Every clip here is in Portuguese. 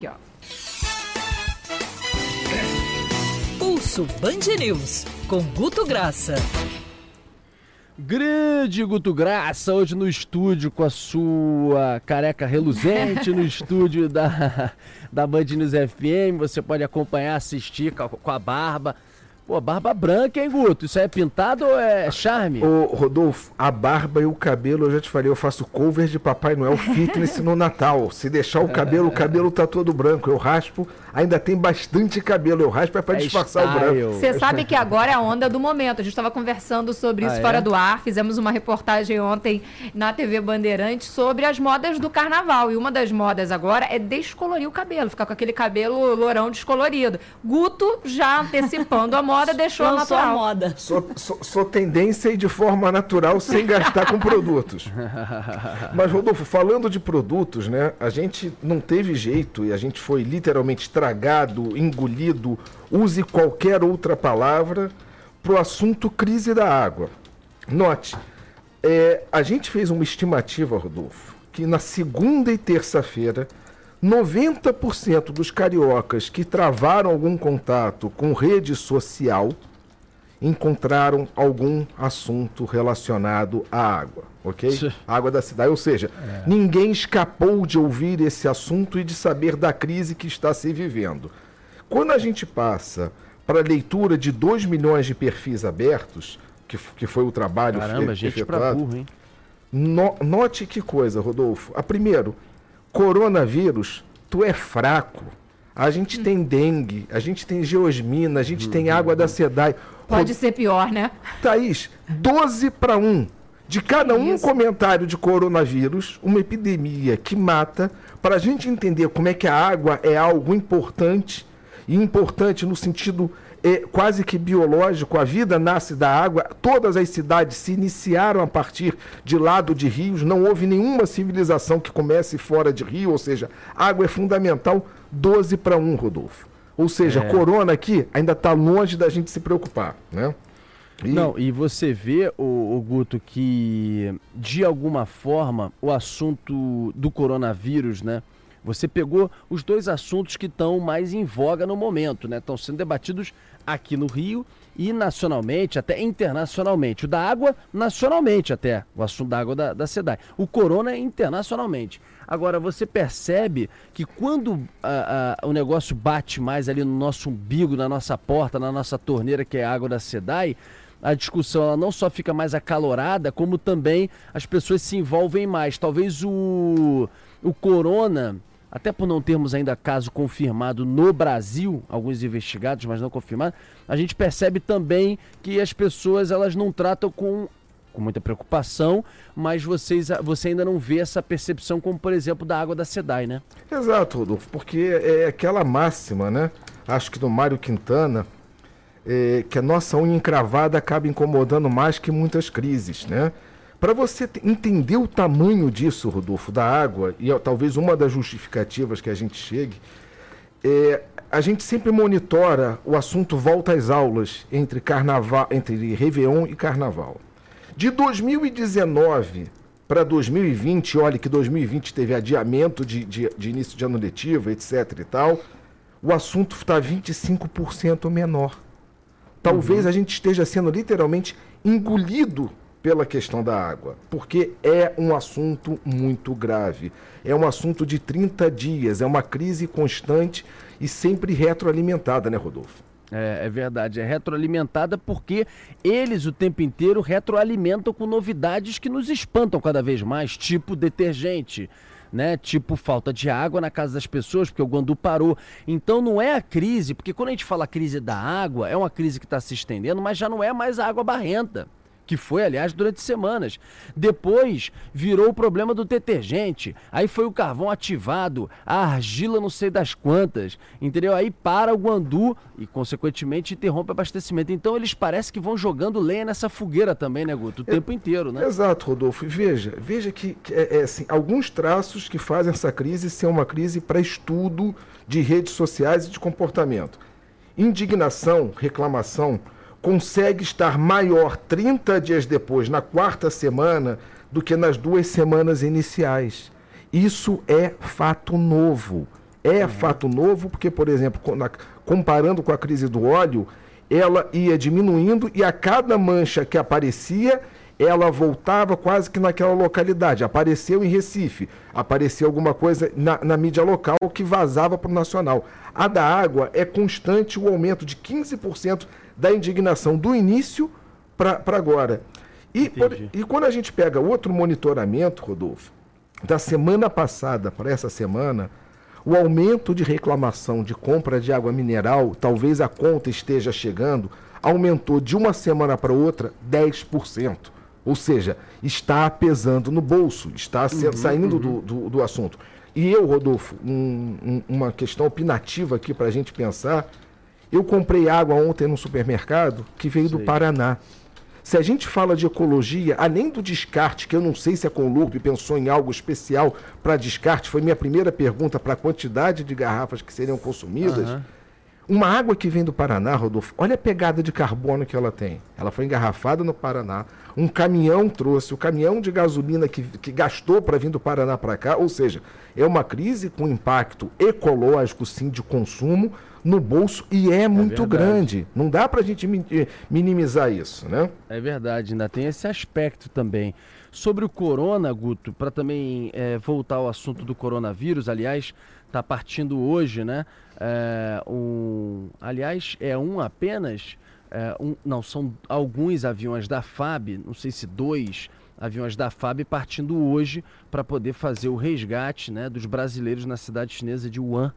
Aqui, ó. Pulso Band News com Guto Graça. Grande Guto Graça, hoje no estúdio com a sua careca reluzente, no estúdio da, da Band News FM. Você pode acompanhar, assistir com a barba. Pô, barba branca, hein, Guto? Isso é pintado ou é charme? Ô, Rodolfo, a barba e o cabelo, eu já te falei, eu faço cover de Papai Noel Fitness no Natal. Se deixar o cabelo, o cabelo tá todo branco. Eu raspo, ainda tem bastante cabelo. Eu raspo é pra é disfarçar style. o branco. Você sabe que agora é a onda do momento. A gente estava conversando sobre isso ah, fora é? do ar. Fizemos uma reportagem ontem na TV Bandeirantes sobre as modas do carnaval. E uma das modas agora é descolorir o cabelo, ficar com aquele cabelo lourão descolorido. Guto já antecipando a moda moda deixou Lançou natural. a moda. Sou, sou, sou, tendência e de forma natural sem gastar com produtos. Mas, Rodolfo, falando de produtos, né? A gente não teve jeito e a gente foi literalmente estragado, engolido, use qualquer outra palavra, para o assunto crise da água. Note, é, a gente fez uma estimativa, Rodolfo, que na segunda e terça-feira 90% dos cariocas que travaram algum contato com rede social encontraram algum assunto relacionado à água, ok? Água da cidade. Ou seja, é. ninguém escapou de ouvir esse assunto e de saber da crise que está se vivendo. Quando a gente passa para a leitura de 2 milhões de perfis abertos, que, que foi o trabalho Caramba, gente efetuado, burro, hein? No, note que coisa, Rodolfo. A primeiro, coronavírus, tu é fraco. A gente hum. tem dengue, a gente tem geosmina, a gente hum. tem água da SEDAI. Pode ser pior, né? Thaís, 12 para 1. De cada um Isso. comentário de coronavírus, uma epidemia que mata, para a gente entender como é que a água é algo importante, e importante no sentido é, quase que biológico, a vida nasce da água. Todas as cidades se iniciaram a partir de lado de rios, não houve nenhuma civilização que comece fora de rio, ou seja, água é fundamental 12 para 1, Rodolfo. Ou seja, é. corona aqui ainda está longe da gente se preocupar, né? E... Não, e você vê, o, o, Guto, que de alguma forma o assunto do coronavírus, né? Você pegou os dois assuntos que estão mais em voga no momento, né? Estão sendo debatidos aqui no Rio e nacionalmente, até internacionalmente. O da água, nacionalmente até, o assunto da água da, da SEDAI. O corona, internacionalmente. Agora, você percebe que quando a, a, o negócio bate mais ali no nosso umbigo, na nossa porta, na nossa torneira, que é a água da SEDAI, a discussão ela não só fica mais acalorada, como também as pessoas se envolvem mais. Talvez o, o corona até por não termos ainda caso confirmado no Brasil, alguns investigados, mas não confirmado, a gente percebe também que as pessoas elas não tratam com, com muita preocupação, mas vocês, você ainda não vê essa percepção, como por exemplo da água da SEDAI, né? Exato, Rodolfo, porque é aquela máxima, né? Acho que do Mário Quintana, é, que a nossa unha encravada acaba incomodando mais que muitas crises, né? Para você entender o tamanho disso, Rodolfo, da água, e talvez uma das justificativas que a gente chegue, é, a gente sempre monitora o assunto volta às aulas entre carnaval, entre Réveillon e Carnaval. De 2019 para 2020, olha que 2020 teve adiamento de, de, de início de ano letivo, etc e tal, o assunto está 25% menor. Talvez uhum. a gente esteja sendo literalmente engolido pela questão da água, porque é um assunto muito grave. É um assunto de 30 dias, é uma crise constante e sempre retroalimentada, né, Rodolfo? É, é, verdade, é retroalimentada porque eles o tempo inteiro retroalimentam com novidades que nos espantam cada vez mais, tipo detergente, né? Tipo falta de água na casa das pessoas, porque o Guandu parou. Então não é a crise, porque quando a gente fala crise da água, é uma crise que está se estendendo, mas já não é mais a água barrenta que foi, aliás, durante semanas. Depois virou o problema do detergente, aí foi o carvão ativado, a argila não sei das quantas, entendeu? Aí para o Guandu e, consequentemente, interrompe o abastecimento. Então eles parecem que vão jogando lenha nessa fogueira também, né, Guto? O é, tempo inteiro, né? Exato, Rodolfo. E veja, veja que, que é, é, assim, alguns traços que fazem essa crise ser uma crise para estudo de redes sociais e de comportamento. Indignação, reclamação, consegue estar maior 30 dias depois, na quarta semana, do que nas duas semanas iniciais. Isso é fato novo. É uhum. fato novo, porque, por exemplo, comparando com a crise do óleo, ela ia diminuindo e a cada mancha que aparecia, ela voltava quase que naquela localidade. Apareceu em Recife, apareceu alguma coisa na, na mídia local que vazava para o nacional. A da água é constante o aumento de 15% da indignação do início para agora. E, por, e quando a gente pega outro monitoramento, Rodolfo, da semana passada para essa semana, o aumento de reclamação de compra de água mineral, talvez a conta esteja chegando, aumentou de uma semana para outra 10%. Ou seja, está pesando no bolso, está uhum, saindo uhum. Do, do, do, assunto. E eu, Rodolfo, um, um, uma questão opinativa aqui para a gente pensar. Eu comprei água ontem no supermercado que veio do Paraná. Se a gente fala de ecologia, além do descarte, que eu não sei se a Conlurb pensou em algo especial para descarte, foi minha primeira pergunta para a quantidade de garrafas que seriam consumidas. Uhum. Uma água que vem do Paraná, Rodolfo, olha a pegada de carbono que ela tem. Ela foi engarrafada no Paraná. Um caminhão trouxe, o caminhão de gasolina que, que gastou para vir do Paraná para cá. Ou seja, é uma crise com impacto ecológico, sim, de consumo no bolso e é, é muito grande. Não dá para a gente eh, minimizar isso, né? É verdade, ainda tem esse aspecto também. Sobre o corona, Guto, para também é, voltar ao assunto do coronavírus, aliás, está partindo hoje, né? É, um, aliás, é um apenas. É, um, não, são alguns aviões da FAB, não sei se dois aviões da FAB partindo hoje para poder fazer o resgate né, dos brasileiros na cidade chinesa de Wuhan.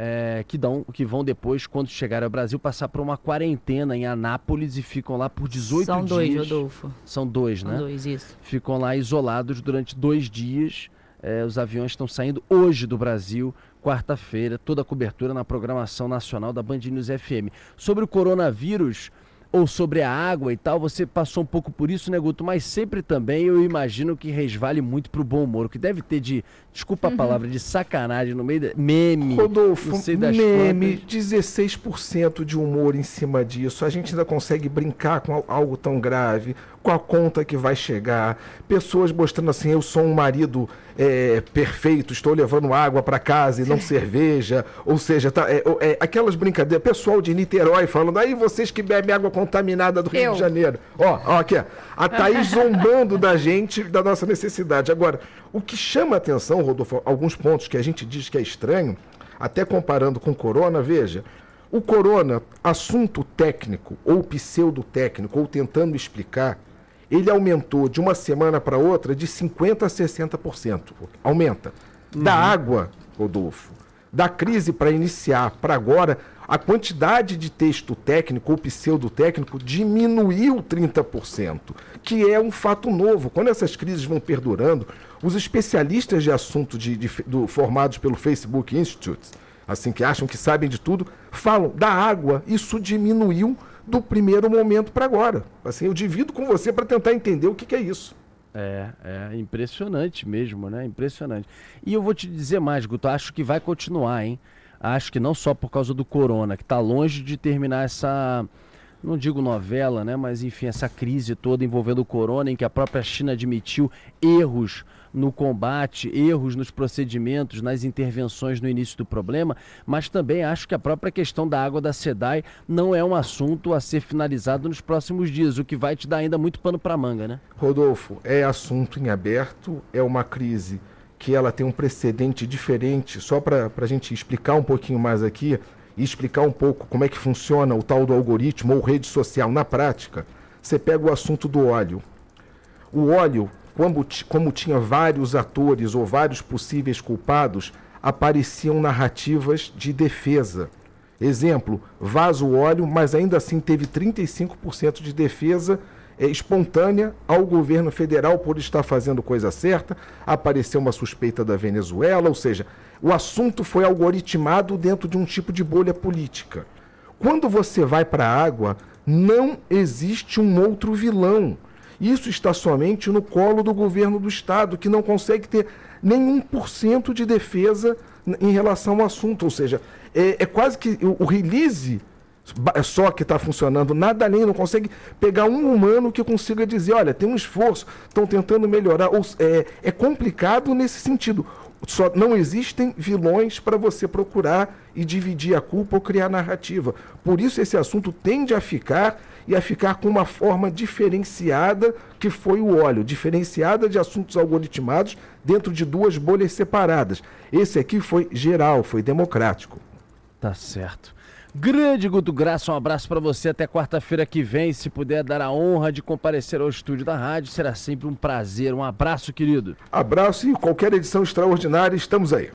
É, que, dão, que vão depois, quando chegarem ao Brasil, passar por uma quarentena em Anápolis e ficam lá por 18 São dias. São dois, Rodolfo. São dois, né? São dois, isso. Ficam lá isolados durante dois dias. É, os aviões estão saindo hoje do Brasil quarta-feira, toda a cobertura na programação nacional da Band News FM. Sobre o coronavírus ou sobre a água e tal, você passou um pouco por isso, né, Guto? Mas sempre também eu imagino que resvale muito pro bom humor, que deve ter de, desculpa a uhum. palavra, de sacanagem no meio de meme. Rodolfo, meme, plantas. 16% de humor em cima disso. A gente ainda consegue brincar com algo tão grave com a conta que vai chegar, pessoas mostrando assim: eu sou um marido é, perfeito, estou levando água para casa e não cerveja, ou seja, tá, é, é, aquelas brincadeiras, pessoal de Niterói falando, aí vocês que bebem água contaminada do Rio eu. de Janeiro. Ó, ó, aqui, ó, a Thaís zombando da gente, da nossa necessidade. Agora, o que chama a atenção, Rodolfo, alguns pontos que a gente diz que é estranho, até comparando com corona, veja. O corona, assunto técnico ou pseudo-técnico, ou tentando explicar, ele aumentou de uma semana para outra de 50% a 60%. Aumenta. Uhum. Da água, Rodolfo, da crise para iniciar para agora, a quantidade de texto técnico ou pseudo-técnico diminuiu 30%, que é um fato novo. Quando essas crises vão perdurando, os especialistas de assunto de, de, do, formados pelo Facebook Institute, assim que acham que sabem de tudo, falam da água, isso diminuiu do primeiro momento para agora. Assim, eu divido com você para tentar entender o que, que é isso. É, é impressionante mesmo, né? Impressionante. E eu vou te dizer mais, Guto, acho que vai continuar, hein? Acho que não só por causa do corona, que está longe de terminar essa, não digo novela, né? Mas enfim, essa crise toda envolvendo o corona, em que a própria China admitiu erros no combate, erros nos procedimentos, nas intervenções no início do problema, mas também acho que a própria questão da água da SEDAI não é um assunto a ser finalizado nos próximos dias, o que vai te dar ainda muito pano para manga, né? Rodolfo, é assunto em aberto, é uma crise que ela tem um precedente diferente, só para a gente explicar um pouquinho mais aqui e explicar um pouco como é que funciona o tal do algoritmo ou rede social na prática, você pega o assunto do óleo. O óleo como, como tinha vários atores ou vários possíveis culpados, apareciam narrativas de defesa. Exemplo, vaza o óleo, mas ainda assim teve 35% de defesa espontânea ao governo federal por estar fazendo coisa certa. Apareceu uma suspeita da Venezuela, ou seja, o assunto foi algoritmado dentro de um tipo de bolha política. Quando você vai para a água, não existe um outro vilão. Isso está somente no colo do governo do Estado, que não consegue ter nenhum por cento de defesa em relação ao assunto. Ou seja, é, é quase que o, release é só que está funcionando, nada além, não consegue pegar um humano que consiga dizer, olha, tem um esforço, estão tentando melhorar. Ou, é, é complicado nesse sentido. só não existem vilões para você procurar e dividir a culpa ou criar narrativa. Por isso esse assunto tende a ficar e a ficar com uma forma diferenciada que foi o óleo, diferenciada de assuntos algoritmados dentro de duas bolhas separadas. Esse aqui foi geral, foi democrático. Tá certo. Grande Guto Graça, um abraço para você até quarta-feira que vem. Se puder dar a honra de comparecer ao estúdio da rádio, será sempre um prazer. Um abraço, querido. Abraço e qualquer edição extraordinária, estamos aí.